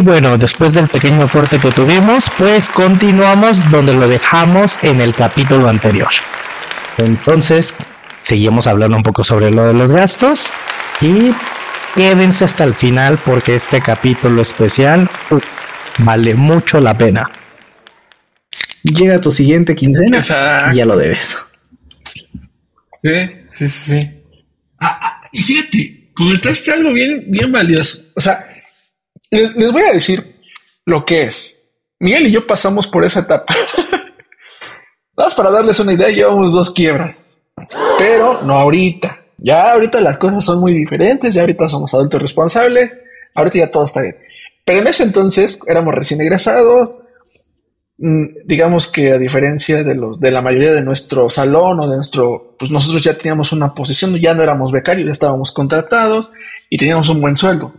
Y bueno, después del pequeño corte que tuvimos, pues continuamos donde lo dejamos en el capítulo anterior. Entonces, seguimos hablando un poco sobre lo de los gastos y quédense hasta el final porque este capítulo especial vale mucho la pena. Llega tu siguiente quincena y ya lo debes. Sí, sí, sí. Ah, ah, y fíjate, comentaste algo bien, bien valioso. O sea, les, voy a decir lo que es. Miguel y yo pasamos por esa etapa. Vamos para darles una idea, llevamos dos quiebras. Pero no ahorita. Ya ahorita las cosas son muy diferentes, ya ahorita somos adultos responsables, ahorita ya todo está bien. Pero en ese entonces éramos recién egresados, mm, digamos que a diferencia de los de la mayoría de nuestro salón o de nuestro, pues nosotros ya teníamos una posición, ya no éramos becarios, ya estábamos contratados y teníamos un buen sueldo.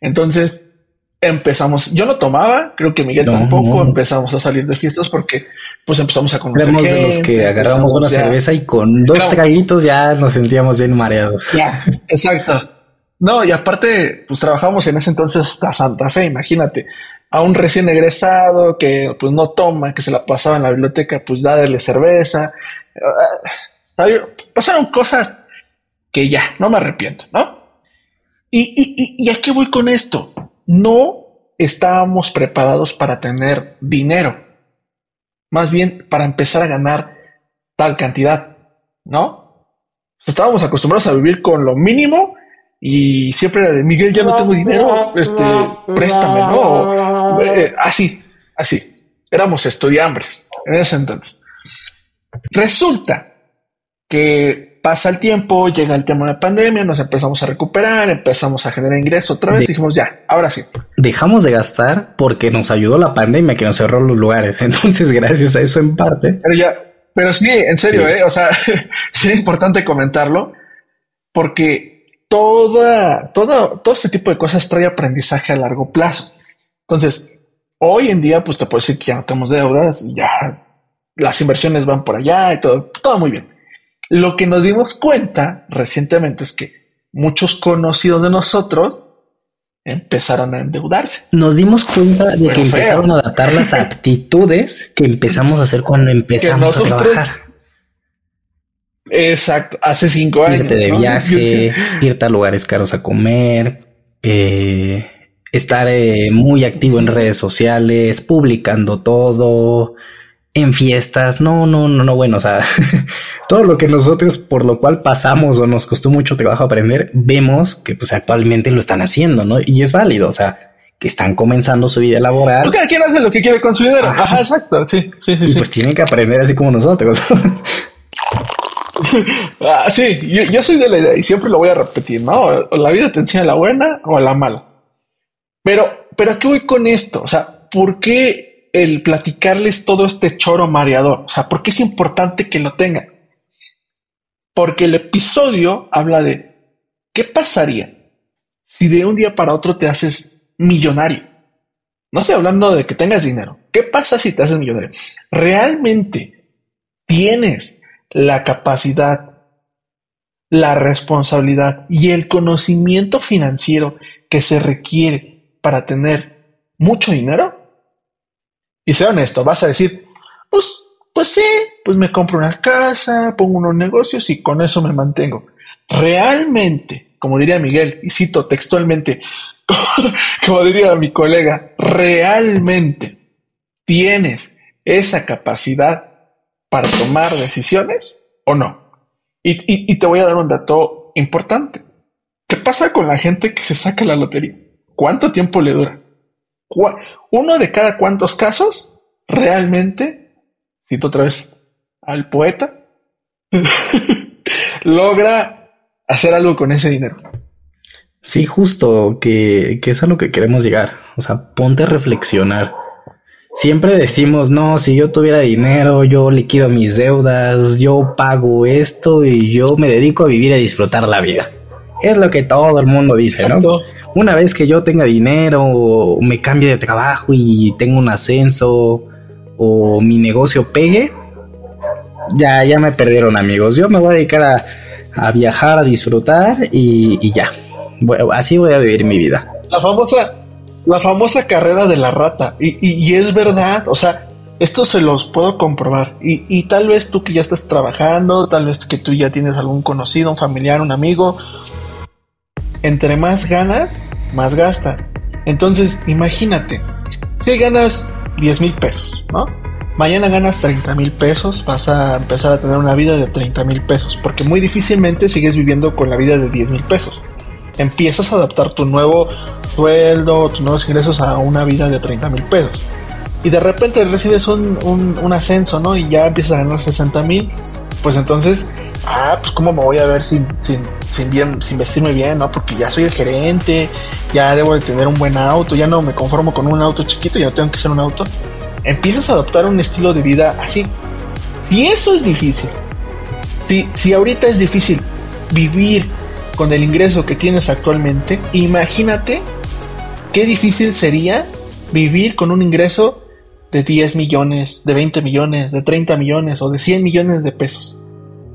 Entonces empezamos, yo no tomaba, creo que Miguel tampoco, empezamos a salir de fiestas porque pues empezamos a conocer Éramos de los que agarramos una cerveza y con dos traguitos ya nos sentíamos bien mareados. Ya, exacto. No, y aparte, pues trabajamos en ese entonces hasta Santa Fe, imagínate, a un recién egresado que pues no toma, que se la pasaba en la biblioteca, pues darle cerveza. Ah, pasaron cosas que ya, no me arrepiento, ¿no? ¿Y, y, y a qué voy con esto? No estábamos preparados para tener dinero, más bien para empezar a ganar tal cantidad, ¿no? Estábamos acostumbrados a vivir con lo mínimo y siempre era de Miguel, ya no tengo dinero, este, préstame, ¿no? Eh, así, así. Éramos estudiantes en ese entonces. Resulta que pasa el tiempo, llega el tema de la pandemia, nos empezamos a recuperar, empezamos a generar ingresos otra vez, dijimos ya, ahora sí. Dejamos de gastar porque nos ayudó la pandemia que nos cerró los lugares. Entonces, gracias a eso en parte. Pero ya, pero sí, en serio, ¿eh? O sea, sí es importante comentarlo porque toda, todo, todo este tipo de cosas trae aprendizaje a largo plazo. Entonces, hoy en día, pues te puedo decir que ya no tenemos deudas, ya las inversiones van por allá y todo, todo muy bien. Lo que nos dimos cuenta recientemente es que muchos conocidos de nosotros empezaron a endeudarse. Nos dimos cuenta de que empezaron a adaptar las actitudes que empezamos a hacer cuando empezamos a trabajar. Exacto, hace cinco años. Irte de viaje, irte a lugares caros a comer, eh, estar eh, muy activo en redes sociales, publicando todo, en fiestas, no, no, no, no, bueno, o sea, todo lo que nosotros por lo cual pasamos o nos costó mucho trabajo aprender, vemos que pues actualmente lo están haciendo, ¿no? Y es válido, o sea, que están comenzando su vida laboral. Pues cada quien hace lo que quiere con su dinero. Ajá, exacto, sí, sí, sí. Y pues tienen que aprender así como nosotros. ah, sí, yo, yo, soy de la idea y siempre lo voy a repetir, ¿no? La vida te enseña la buena o la mala. Pero, pero ¿a qué voy con esto? O sea, ¿por qué el platicarles todo este choro mareador. O sea, ¿por qué es importante que lo tengan? Porque el episodio habla de qué pasaría si de un día para otro te haces millonario. No estoy hablando de que tengas dinero. ¿Qué pasa si te haces millonario? ¿Realmente tienes la capacidad, la responsabilidad y el conocimiento financiero que se requiere para tener mucho dinero? Y sea honesto, vas a decir, pues, pues sí, pues me compro una casa, pongo unos negocios y con eso me mantengo. Realmente, como diría Miguel, y cito textualmente, como diría mi colega, realmente tienes esa capacidad para tomar decisiones o no. Y, y, te voy a dar un dato importante. ¿Qué pasa con la gente que se saca la lotería? ¿Cuánto tiempo le dura? Uno de cada cuantos casos realmente, cito otra vez al poeta, logra hacer algo con ese dinero. Sí, justo, que, que es a lo que queremos llegar. O sea, ponte a reflexionar. Siempre decimos, no, si yo tuviera dinero, yo liquido mis deudas, yo pago esto y yo me dedico a vivir y a disfrutar la vida. Es lo que todo el mundo dice, ¿no? Una vez que yo tenga dinero, o me cambie de trabajo y tengo un ascenso, o mi negocio pegue, ya, ya me perdieron amigos. Yo me voy a dedicar a, a viajar, a disfrutar y, y ya. así voy a vivir mi vida. la famosa, la famosa carrera de la rata. Y, y, es verdad, o sea, esto se los puedo comprobar. Y, y, tal vez tú que ya estás trabajando, tal vez que tú ya tienes algún conocido, un familiar, un amigo. Entre más ganas, más gastas. Entonces, imagínate, si ganas 10 mil pesos, ¿no? Mañana ganas 30 mil pesos, vas a empezar a tener una vida de 30 mil pesos, porque muy difícilmente sigues viviendo con la vida de 10 mil pesos. Empiezas a adaptar tu nuevo sueldo, tus nuevos ingresos a una vida de 30 mil pesos. Y de repente recibes un, un, ascenso, ¿no? Y ya empiezas a ganar 60 mil. Pues entonces, ah, pues cómo me voy a ver sin, sin, sin, bien, sin vestirme bien, ¿no? Porque ya soy el gerente, ya debo de tener un buen auto, ya no me conformo con un auto chiquito, ya tengo que ser un auto empiezas a adoptar un estilo de vida así. Si eso es difícil, si, si ahorita es difícil vivir con el ingreso que tienes actualmente, imagínate qué difícil sería vivir con un ingreso de 10 millones, de 20 millones, de 30 millones o de 100 millones de pesos.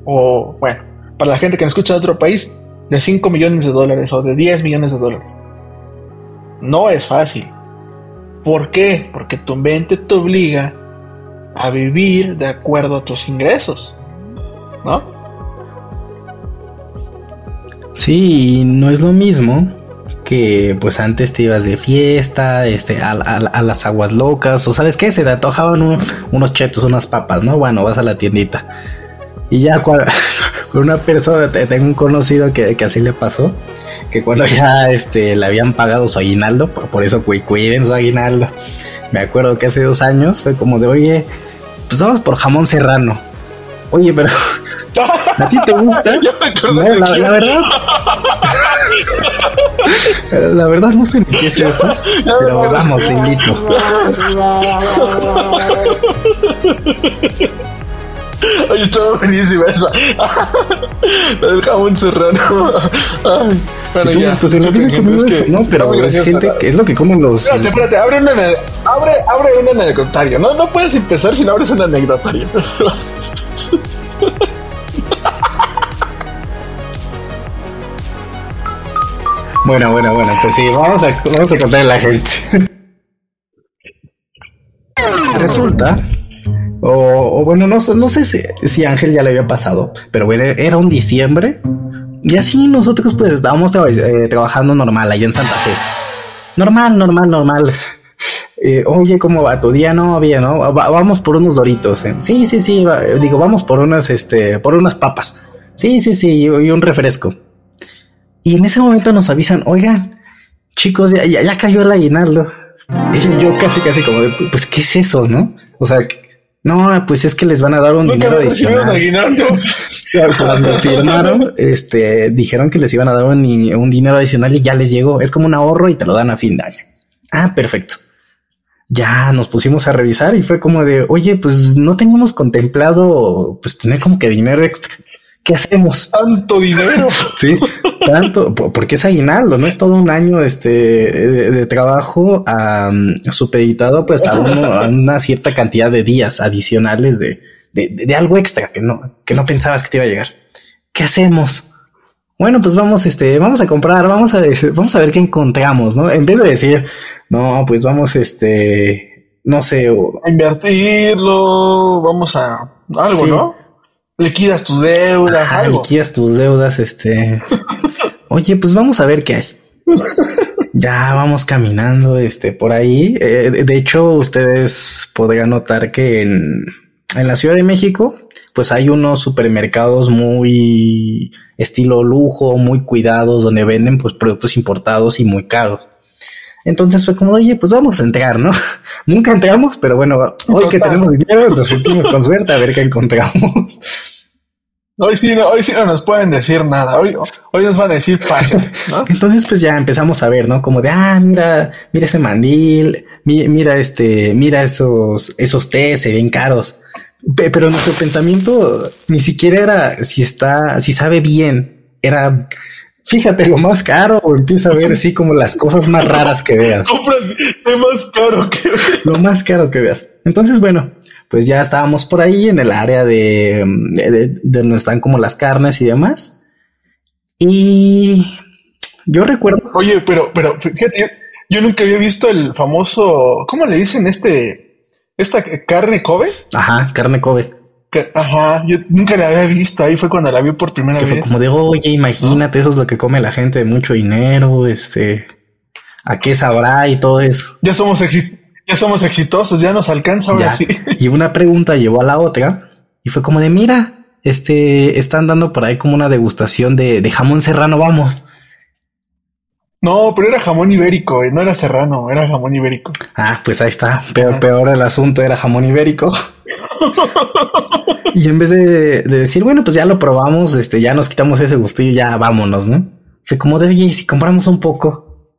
O bueno, para la gente que me escucha de otro país, de 5 millones de dólares o de 10 millones de dólares. No es fácil. ¿Por qué? Porque tu mente te obliga a vivir de acuerdo a tus ingresos, ¿no? Sí, no es lo mismo que pues antes te ibas de fiesta, este, a, las aguas locas, o sabes qué, se te antojaban unos chetos, unas papas, ¿no? Bueno, vas a la tiendita. Y ya cuando, una persona, tengo un conocido que, que así le pasó, que cuando ya este, le habían pagado su aguinaldo, por, eso cuiden su aguinaldo. Me acuerdo que hace dos años fue como de, oye, pues vamos por jamón serrano. Oye, pero ¿a ti te gusta? la, verdad. La verdad no sé ni qué es eso, pero vamos, te invito. Ay, estaba buenísima esa. La del jamón serrano. Ay, bueno, ya. Pues en la vida es que no, pero es gente que es lo que comen los. Espérate, espérate, abre, una, abre, abre un anecdotario. No, no puedes empezar si no abres un anecdotario. Bueno, bueno, bueno, pues sí, vamos a, vamos a contarle a la gente. Resulta o, bueno, no, no sé si, Ángel ya le había pasado, pero bueno, era un diciembre y así nosotros pues estábamos eh, trabajando normal allá en Santa Fe. Normal, normal, normal. Eh, oye, ¿cómo va tu día? No, bien, ¿no? vamos por unos doritos. ¿eh? Sí, sí, sí. digo, vamos por unas, este, por unas papas. Sí, sí, sí, y, un refresco. Y en ese momento nos avisan, oigan, chicos, ya, ya, cayó el aguinaldo. Y yo casi, casi como pues, ¿qué es eso, no? O sea, no, pues es que les van a dar un dinero adicional. Cuando firmaron, este, dijeron que les iban a dar un, dinero adicional y ya les llegó. Es como un ahorro y te lo dan a fin de año. Ah, perfecto. Ya nos pusimos a revisar y fue como de, oye, pues no teníamos contemplado, pues tener como que dinero extra. ¿Qué hacemos? Tanto dinero. Sí, tanto, porque es aguinaldo, ¿no? Es todo un año este, de, trabajo supeditado pues a, una cierta cantidad de días adicionales de, de, algo extra que no, que no pensabas que te iba a llegar. ¿Qué hacemos? Bueno, pues vamos, este, vamos a comprar, vamos a, vamos a ver qué encontramos, ¿no? En vez de decir, no, pues vamos, este, no sé, a invertirlo, vamos a algo, ¿no? Liquidas tus deudas. Ah, liquidas tus deudas, este. Oye, pues vamos a ver qué hay. ya vamos caminando, este, por ahí. Eh, de hecho, ustedes podrían notar que en, en la Ciudad de México, pues hay unos supermercados muy estilo lujo, muy cuidados, donde venden pues productos importados y muy caros. Entonces fue como, oye, pues vamos a entrar, ¿no? Nunca entramos, pero bueno, hoy que tenemos dinero, nos sentimos con suerte a ver qué encontramos. Hoy sí, no, hoy sí no nos pueden decir nada. Hoy, hoy nos van a decir pase, ¿no? Entonces, pues ya empezamos a ver, ¿no? Como de, ah, mira, mira ese mandil, mira este, mira esos, esos tés, se ven caros. Pero nuestro pensamiento ni siquiera era si está, si sabe bien. Era, fíjate lo más caro o empieza a ver así como las cosas más raras que veas. Compra más caro que veas. Lo más caro que veas. Entonces, bueno, pues ya estábamos por ahí en el área de, de, donde están como las carnes y demás. Y Yo recuerdo. Oye, pero, pero fíjate, yo nunca había visto el famoso, ¿cómo le dicen este? Esta carne Kobe. Ajá, carne Kobe. Ajá, yo nunca la había visto. Ahí fue cuando la vi por primera que vez. Fue como de, oye, imagínate, eso es lo que come la gente de mucho dinero, este, a qué sabrá y todo eso. Ya somos ya somos exitosos, ya nos alcanza ahora sí. Y una pregunta llevó a la otra y fue como de, mira, este, están dando por ahí como una degustación de, de jamón serrano, vamos. No, pero era jamón ibérico, eh, no era serrano, era jamón ibérico. Ah, pues ahí está. Peor, peor el asunto, era jamón ibérico. y en vez de, decir, bueno, pues ya lo probamos, este, ya nos quitamos ese gustillo, ya vámonos, ¿no? Fue como de, oye, si compramos un poco.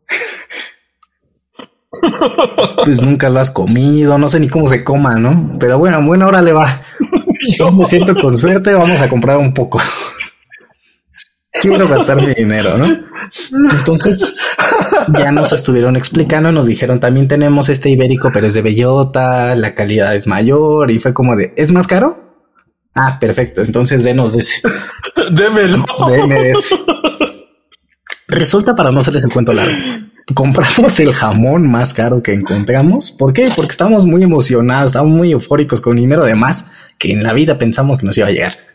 pues nunca lo has comido, no sé ni cómo se coma, ¿no? Pero bueno, buena hora le va. Yo me siento con suerte, vamos a comprar un poco. Quiero gastar mi dinero, ¿no? Entonces ya nos estuvieron explicando, nos dijeron también tenemos este ibérico, pero es de bellota, la calidad es mayor y fue como de, ¿es más caro? Ah, perfecto, entonces denos ese. Démelo. Deme ese. Resulta para no hacerles el cuento largo. Compramos el jamón más caro que encontramos. ¿Por qué? Porque estábamos muy emocionados, estábamos muy eufóricos con dinero de más que en la vida pensamos que nos iba a llegar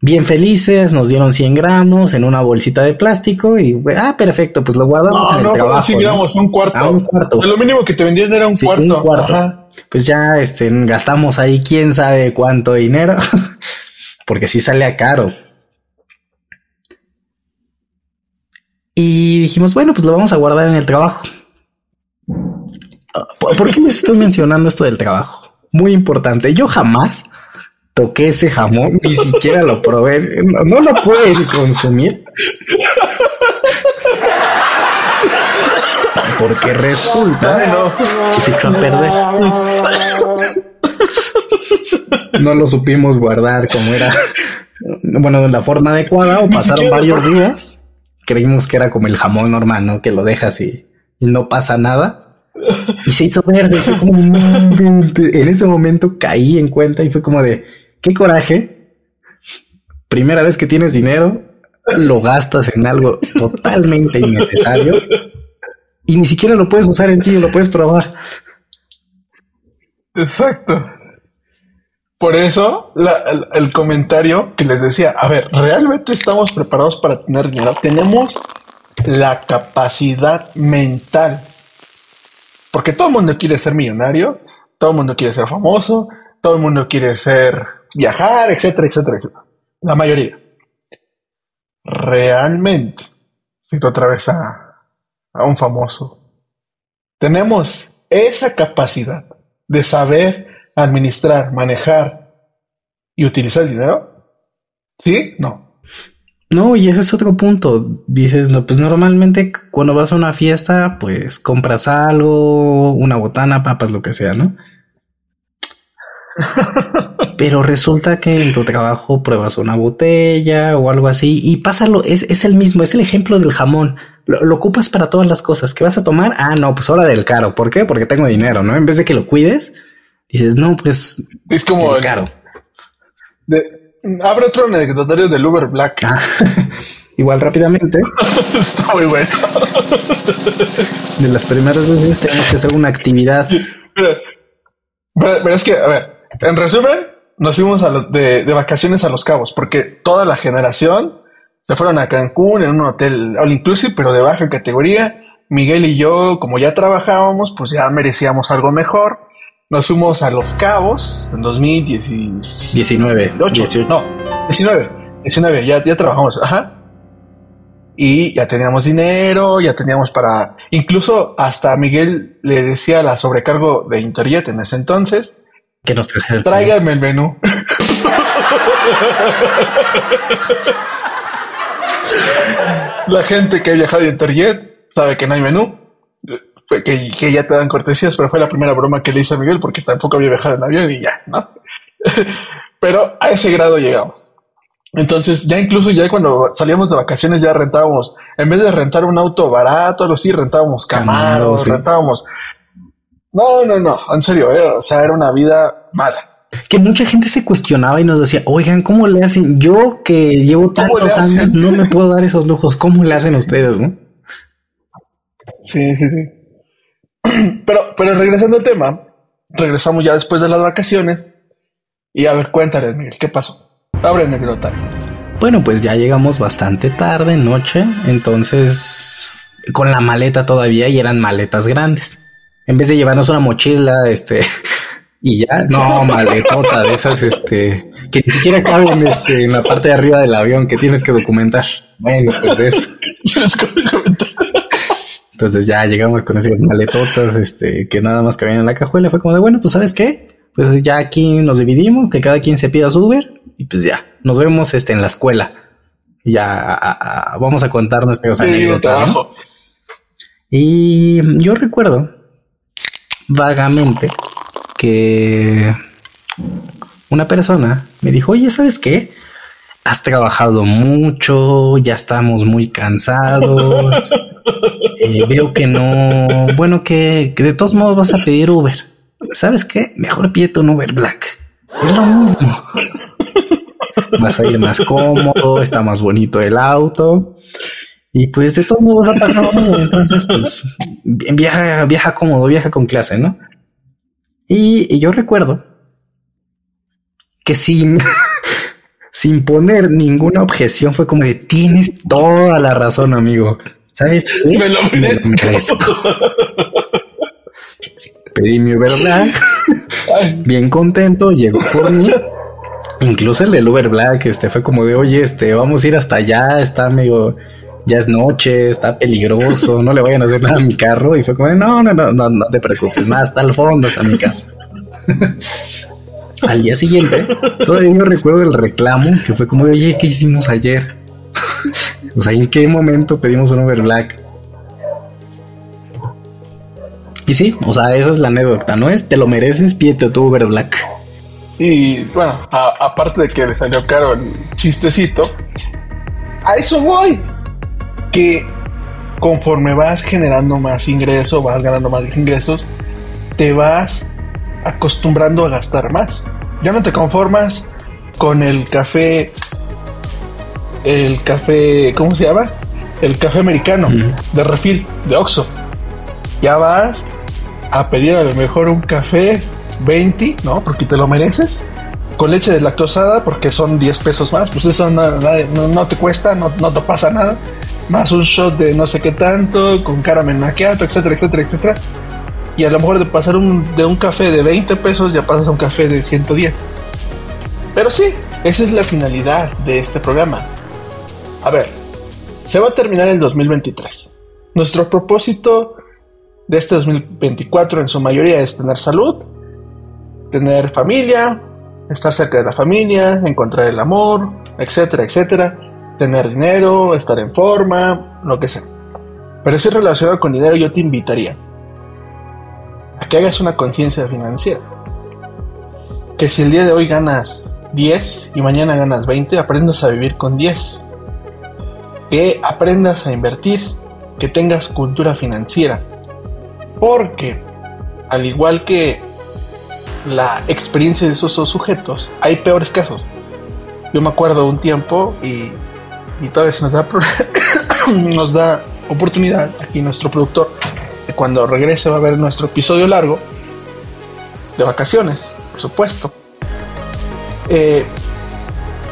bien felices, nos dieron 100 gramos en una bolsita de plástico y, ah, perfecto, pues lo guardamos en el no, trabajo. 100 gramos, un cuarto. Ah, un cuarto. lo mínimo que te vendían era un cuarto. Un cuarto. Pues ya, este, gastamos ahí quién sabe cuánto dinero, porque sí sale a caro. Y dijimos, bueno, pues lo vamos a guardar en el trabajo. ¿Por qué les estoy mencionando esto del trabajo? Muy importante. Yo jamás toqué ese jamón, ni siquiera lo probé, no, lo puedes consumir. Porque resulta que se echó a perder. No lo supimos guardar como era, bueno, de la forma adecuada o pasaron varios días. Creímos que era como el jamón normal, ¿no? Que lo dejas y, y no pasa nada. Y se hizo verde. Fue como, en ese momento caí en cuenta y fue como de, qué coraje. Primera vez que tienes dinero, lo gastas en algo totalmente innecesario y ni siquiera lo puedes usar en ti, lo puedes probar. Exacto. Por eso, el, comentario que les decía, a ver, ¿realmente estamos preparados para tener dinero? Tenemos la capacidad mental. Porque todo el mundo quiere ser millonario, todo el mundo quiere ser famoso, todo el mundo quiere ser viajar, etcétera, etcétera, etcétera. La mayoría. Realmente, cito otra vez a, a un famoso, tenemos esa capacidad de saber administrar, manejar y utilizar el dinero. ¿Sí? No. No, y ese es otro punto. Dices, no, pues normalmente cuando vas a una fiesta, pues compras algo, una botana, papas, lo que sea, ¿no? Pero resulta que en tu trabajo pruebas una botella o algo así y pásalo, es, es el mismo, es el ejemplo del jamón. Lo, ocupas para todas las cosas. ¿Qué vas a tomar? Ah, no, pues ahora del caro. ¿Por qué? Porque tengo dinero, ¿no? En vez de que lo cuides, dices, no, pues es como el caro. abre otro anecdotario del Uber Black. Ah, igual rápidamente. Está muy bueno. de las primeras veces tenemos que hacer una actividad. pero es que, a ver, en resumen, nos fuimos de, vacaciones a Los Cabos porque toda la generación se fueron a Cancún en un hotel all inclusive, pero de baja categoría. Miguel y yo, como ya trabajábamos, pues ya merecíamos algo mejor. Nos fuimos a Los Cabos en 2019. 18. No, 19. 19, ya, ya trabajamos. Ajá. Y ya teníamos dinero, ya teníamos para. Incluso hasta Miguel le decía la sobrecargo de Interjet en ese entonces que nos Tráigame el menú. La gente que ha viajado en Interjet sabe que no hay menú. Que, que, ya te dan cortesías, pero fue la primera broma que le hice a Miguel porque tampoco había viajado en avión y ya, ¿no? pero a ese grado llegamos. Entonces, ya incluso ya cuando salíamos de vacaciones ya rentábamos, en vez de rentar un auto barato, algo así, rentábamos camaros, rentábamos no, no, no, en serio, eh, o sea, era una vida mala. Que mucha gente se cuestionaba y nos decía, oigan, ¿cómo le hacen? Yo que llevo tantos años no me puedo dar esos lujos, ¿cómo le hacen ustedes, no? Sí, sí, sí. Pero, pero regresando al tema, regresamos ya después de las vacaciones. Y a ver, cuéntales, Miguel, ¿qué pasó? Abre anécdota. Bueno, pues ya llegamos bastante tarde, noche, entonces con la maleta todavía y eran maletas grandes. En vez de llevarnos una mochila, este, y ya, no, maletota de esas, este, que ni siquiera caben, este, en la parte de arriba del avión que tienes que documentar. Bueno, pues eso. Entonces ya llegamos con esas maletotas, este, que nada más cabían en la cajuela. Fue como de, bueno, pues ¿sabes qué? Pues ya aquí nos dividimos, que cada quien se pida su Uber y pues ya, nos vemos este, en la escuela. Ya vamos a contar nuestras anécdotas. Y yo recuerdo vagamente que una persona me dijo, oye, ¿sabes qué? Has trabajado mucho, ya estamos muy cansados. Eh, veo que no, bueno, que, que, de todos modos vas a pedir Uber. ¿Sabes qué? Mejor pide un Uber Black. Es lo mismo. Vas a ir más cómodo, está más bonito el auto. Y pues de todos modos ha pagado entonces pues viaja, viaja cómodo, viaja con clase, ¿no? Y, yo recuerdo que sin, sin poner ninguna objeción fue como de tienes toda la razón, amigo. ¿Sabes? Me lo merezco. Pedí mi Uber Black, bien contento, llegó por mí. Incluso el del Uber Black, este fue como de, oye, este, vamos a ir hasta allá, está amigo ya es noche, está peligroso, no le vayan a hacer nada a mi carro. Y fue como, no, no, no, no, no te preocupes, más hasta el fondo está mi casa. Al día siguiente, todavía no recuerdo el reclamo que fue como de, oye, ¿qué hicimos ayer? o sea, ¿en qué momento pedimos un Uber Black? Y sí, o sea, esa es la anécdota, ¿no es? Te lo mereces, pídete tu Uber Black. Y bueno, aparte de que le salió caro chistecito, a eso voy que conforme vas generando más ingresos, vas ganando más ingresos, te vas acostumbrando a gastar más. Ya no te conformas con el café, el café, ¿cómo se llama? El café americano de refil, de Oxxo. Ya vas a pedir a lo mejor un café 20, ¿no? Porque te lo mereces. Con leche de lactosada, porque son 10 pesos más, pues eso no, te cuesta, no, no te pasa nada más un shot de no sé qué tanto, con caramel macchiato, etcétera, etcétera, etcétera. Y a lo mejor de pasar un, de un café de 20 pesos ya pasas a un café de 110. Pero sí, esa es la finalidad de este programa. A ver, se va a terminar el 2023. Nuestro propósito de este 2024 en su mayoría es tener salud, tener familia, estar cerca de la familia, encontrar el amor, etcétera, etcétera tener dinero, estar en forma, lo que sea. Pero si es relacionado con dinero, yo te invitaría a que hagas una conciencia financiera. Que si el día de hoy ganas 10 y mañana ganas 20, aprendas a vivir con 10. Que aprendas a invertir, que tengas cultura financiera. Porque, al igual que la experiencia de esos dos sujetos, hay peores casos. Yo me acuerdo un tiempo y y todavía se nos da, nos da oportunidad aquí nuestro productor cuando regrese va a ver nuestro episodio largo de vacaciones, por supuesto. Eh,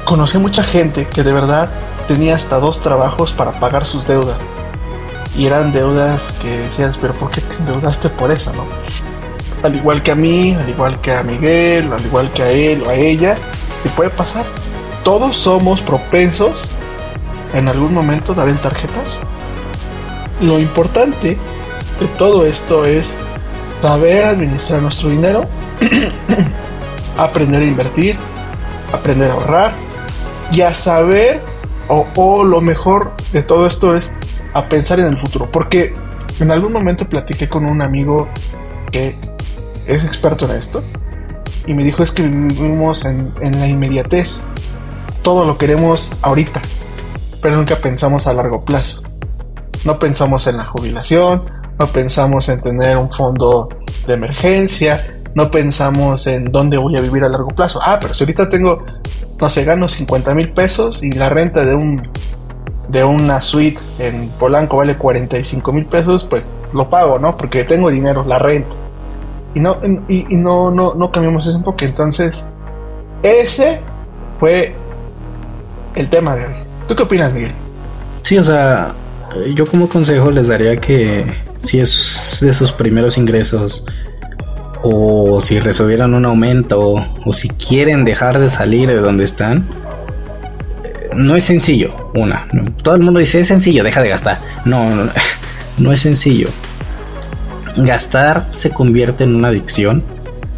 conocí mucha gente que de verdad tenía hasta dos trabajos para pagar sus deudas. Y eran deudas que decías, pero ¿por qué te endeudaste por eso, no? Al igual que a mí, al igual que a Miguel, al igual que a él o a ella, te puede pasar. Todos somos propensos en algún momento dar en tarjetas. Lo importante de todo esto es saber administrar nuestro dinero, aprender a invertir, aprender a ahorrar y a saber, o, o, lo mejor de todo esto es a pensar en el futuro. Porque en algún momento platiqué con un amigo que es experto en esto y me dijo es que vivimos en, en la inmediatez. Todo lo queremos ahorita pero nunca pensamos a largo plazo. No pensamos en la jubilación, no pensamos en tener un fondo de emergencia, no pensamos en dónde voy a vivir a largo plazo. Ah, pero si ahorita tengo, no sé, gano 50 mil pesos y la renta de un de una suite en Polanco vale 45 mil pesos, pues lo pago, ¿no? Porque tengo dinero, la renta. Y no, y, no, no, no cambiamos ese enfoque. Entonces, ese fue el tema de hoy. ¿Tú qué opinas, Miguel? Sí, o sea, yo como consejo les daría que si es de sus primeros ingresos o si resolvieran un aumento o si quieren dejar de salir de donde están, no es sencillo. Una, todo el mundo dice es sencillo, deja de gastar. No, no, no es sencillo. Gastar se convierte en una adicción,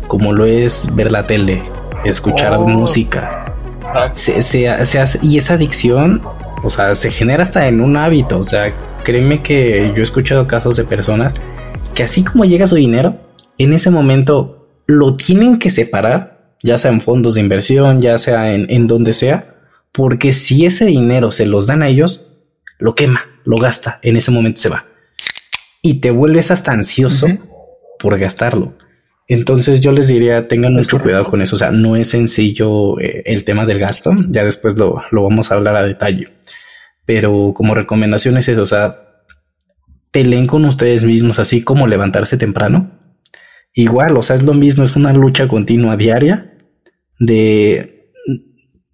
como lo es ver la tele, escuchar oh. música. Se, se, hace, y esa adicción, o sea, se genera hasta en un hábito. O sea, créeme que yo he escuchado casos de personas que así como llega su dinero, en ese momento lo tienen que separar, ya sea en fondos de inversión, ya sea en, en donde sea, porque si ese dinero se los dan a ellos, lo quema, lo gasta, en ese momento se va. Y te vuelves hasta ansioso por gastarlo. Entonces yo les diría, tengan mucho cuidado con eso. O sea, no es sencillo eh, el tema del gasto. Ya después lo, lo, vamos a hablar a detalle. Pero como recomendación es eso, o sea, peleen con ustedes mismos, así como levantarse temprano. Igual, o sea, es lo mismo, es una lucha continua diaria de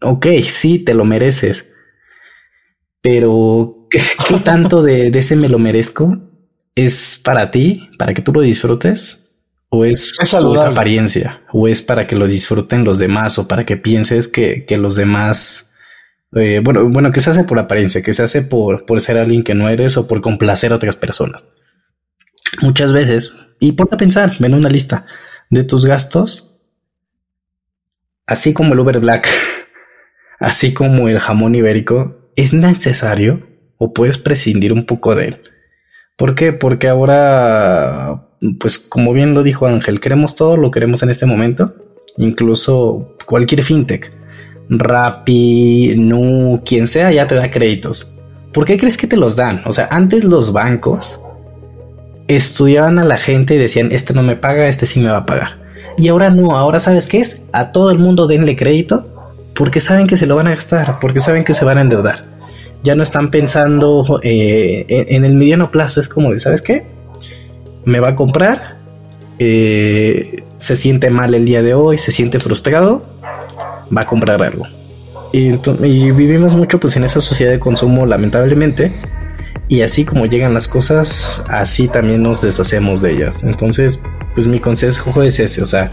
ok, sí, te lo mereces, pero ¿qué, tanto de, ese me lo merezco es para ti, para que tú lo disfrutes? ¿O es, apariencia? ¿O es para que lo disfruten los demás? ¿O para que pienses que, los demás... Eh, bueno, bueno, que se hace por apariencia, que se hace por, por ser alguien que no eres o por complacer a otras personas. Muchas veces, y ponte a pensar, ven una lista de tus gastos, así como el Uber Black, así como el jamón ibérico, es necesario o puedes prescindir un poco de él. ¿Por qué? Porque ahora, pues como bien lo dijo Ángel, queremos todo, lo queremos en este momento, incluso cualquier fintech, Rappi, Nu, quien sea, ya te da créditos. ¿Por qué crees que te los dan? O sea, antes los bancos estudiaban a la gente y decían, este no me paga, este sí me va a pagar. Y ahora no, ahora sabes qué es, a todo el mundo denle crédito porque saben que se lo van a gastar, porque saben que se van a endeudar. Ya no están pensando eh, en, el mediano plazo, es como de, ¿sabes qué? Me va a comprar, eh, se siente mal el día de hoy, se siente frustrado, va a comprar algo. Y, vivimos mucho pues en esa sociedad de consumo lamentablemente y así como llegan las cosas así también nos deshacemos de ellas entonces pues mi consejo es ese o sea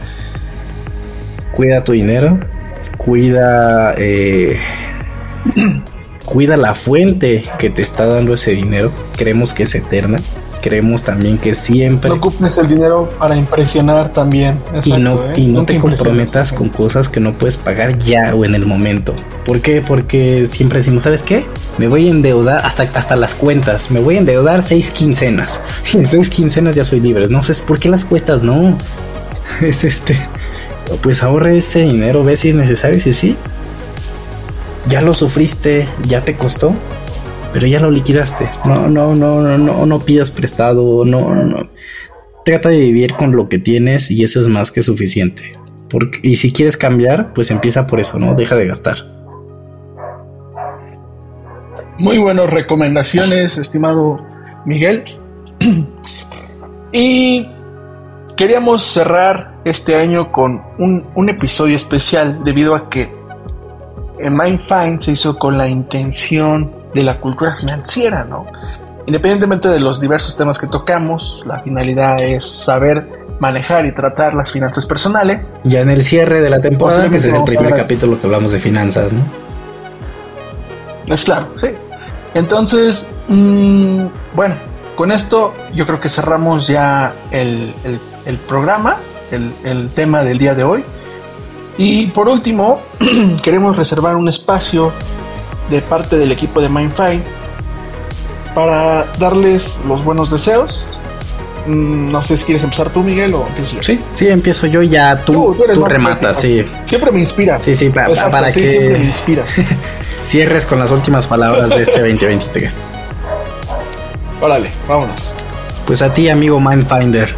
cuida tu dinero cuida, eh, cuida la fuente que te está dando ese dinero. Creemos que es eterna. Creemos también que siempre. No ocupes el dinero para impresionar también. y no, ¿eh? y no te comprometas con cosas que no puedes pagar ya o en el momento. ¿Por qué? Porque siempre decimos, ¿sabes qué? Me voy a endeudar hasta, hasta las cuentas. Me voy a endeudar seis quincenas. En seis quincenas ya soy libre. No sé por qué las cuestas no. Es este pues ahorre ese dinero, ve si es necesario, si sí, ya lo sufriste, ya te costó, pero ya lo liquidaste. No, no, no, no, no, no pidas prestado, no, no. Trata de vivir con lo que tienes y eso es más que suficiente. Porque, y si quieres cambiar, pues empieza por eso, ¿no? Deja de gastar. Muy buenas recomendaciones, estimado Miguel. y queríamos cerrar este año con un, episodio especial debido a que MindFind se hizo con la intención de la cultura financiera, ¿no? Independientemente de los diversos temas que tocamos, la finalidad es saber manejar y tratar las finanzas personales. Ya en el cierre de la temporada, que es el primer capítulo que hablamos de finanzas, ¿no? Es claro, sí. Entonces, mm, bueno, con esto yo creo que cerramos ya el, el programa el, tema del día de hoy. Y por último, queremos reservar un espacio de parte del equipo de MindFi para darles los buenos deseos. Mm, no sé si quieres empezar tú, Miguel, o empiezo yo. Sí, sí, empiezo yo ya tú, tú, rematas, sí. Siempre me inspira. Sí, sí, para, para que siempre me inspira. cierres con las últimas palabras de este 2023. Órale, vámonos. Pues a ti, amigo Mindfinder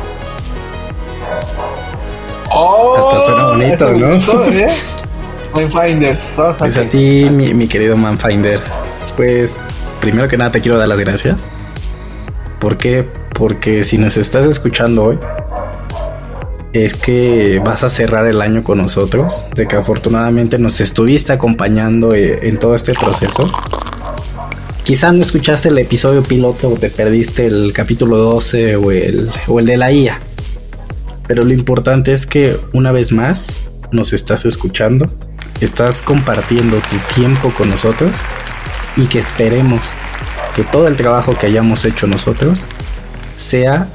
bonito, ¿no? ¿eh? Mindfinders. Pues a ti, mi, mi querido Manfinder. Pues primero que nada te quiero dar las gracias. ¿Por qué? Porque si nos estás escuchando hoy, es que vas a cerrar el año con nosotros, de que afortunadamente nos estuviste acompañando eh, en todo este proceso. Quizás no escuchaste el episodio piloto o te perdiste el capítulo 12 o el, o el de la IA. Pero lo importante es que una vez más nos estás escuchando, estás compartiendo tu tiempo con nosotros y que esperemos que todo el trabajo que hayamos hecho nosotros sea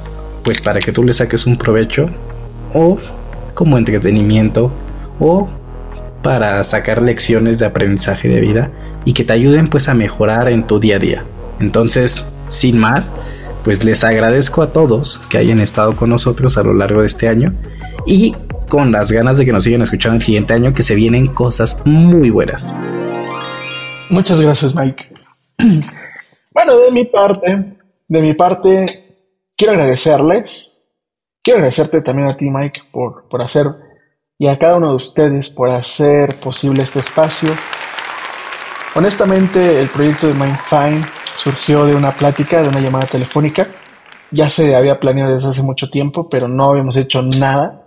pues para que tú le saques un provecho o como entretenimiento o para sacar lecciones de aprendizaje de vida y que te ayuden pues a mejorar en tu día a día. Entonces, sin más, pues les agradezco a todos que hayan estado con nosotros a lo largo de este año y con las ganas de que nos sigan escuchando el siguiente año que se vienen cosas muy buenas. Muchas gracias, Mike. Bueno, de mi parte, de mi parte, quiero agradecerles. Quiero agradecerte también a ti, Mike, por, por hacer, y a cada uno de ustedes por hacer posible este espacio. Honestamente, el proyecto de MindFine surgió de una plática, de una llamada telefónica. Ya se había planeado desde hace mucho tiempo, pero no habíamos hecho nada.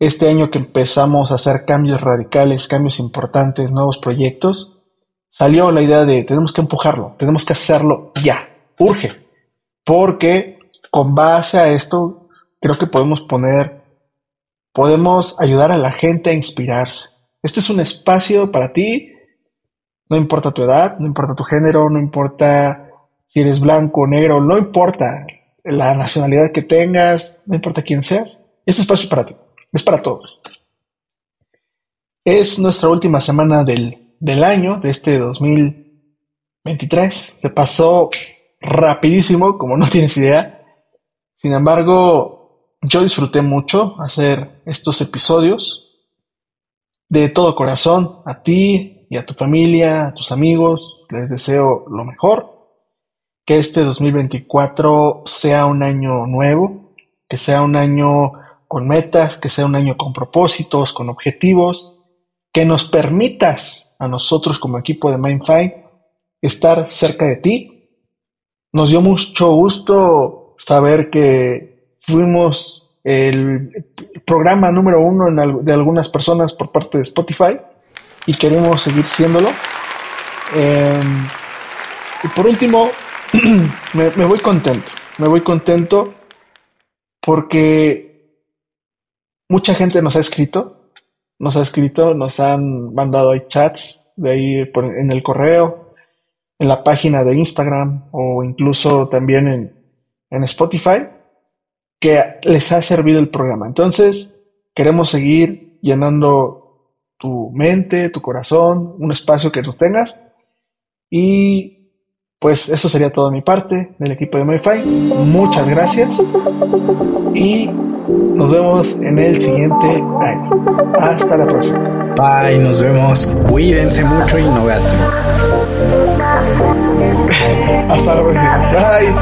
Este año que empezamos a hacer cambios radicales, cambios importantes, nuevos proyectos, salió la idea de tenemos que empujarlo, tenemos que hacerlo ya, urge, porque con base a esto creo que podemos poner, podemos ayudar a la gente a inspirarse. Este es un espacio para ti, no importa tu edad, no importa tu género, no importa si eres blanco o negro, no importa la nacionalidad que tengas, no importa quién seas, este espacio es para ti, es para todos. Es nuestra última semana del del año, de este 2023. Se pasó rapidísimo, como no tienes idea. Sin embargo, yo disfruté mucho hacer estos episodios. De todo corazón, a ti y a tu familia, a tus amigos, les deseo lo mejor. Que este 2024 sea un año nuevo, que sea un año con metas, que sea un año con propósitos, con objetivos, que nos permitas a nosotros como equipo de MindFi estar cerca de ti. Nos dio mucho gusto saber que fuimos el programa número uno de algunas personas por parte de Spotify y queremos seguir siéndolo. Em, y por último, me voy contento, me voy contento porque mucha gente nos ha escrito nos ha escrito, nos han mandado chats de ahí en el correo, en la página de Instagram o incluso también en, en Spotify, que les ha servido el programa. Entonces, queremos seguir llenando tu mente, tu corazón, un espacio que tú tengas. Y pues eso sería todo de mi parte, del equipo de MyFi. Muchas gracias. Y nos vemos en el siguiente año. Hasta la próxima. Bye, nos vemos. Cuídense mucho y no gasten. Hasta la próxima. Bye.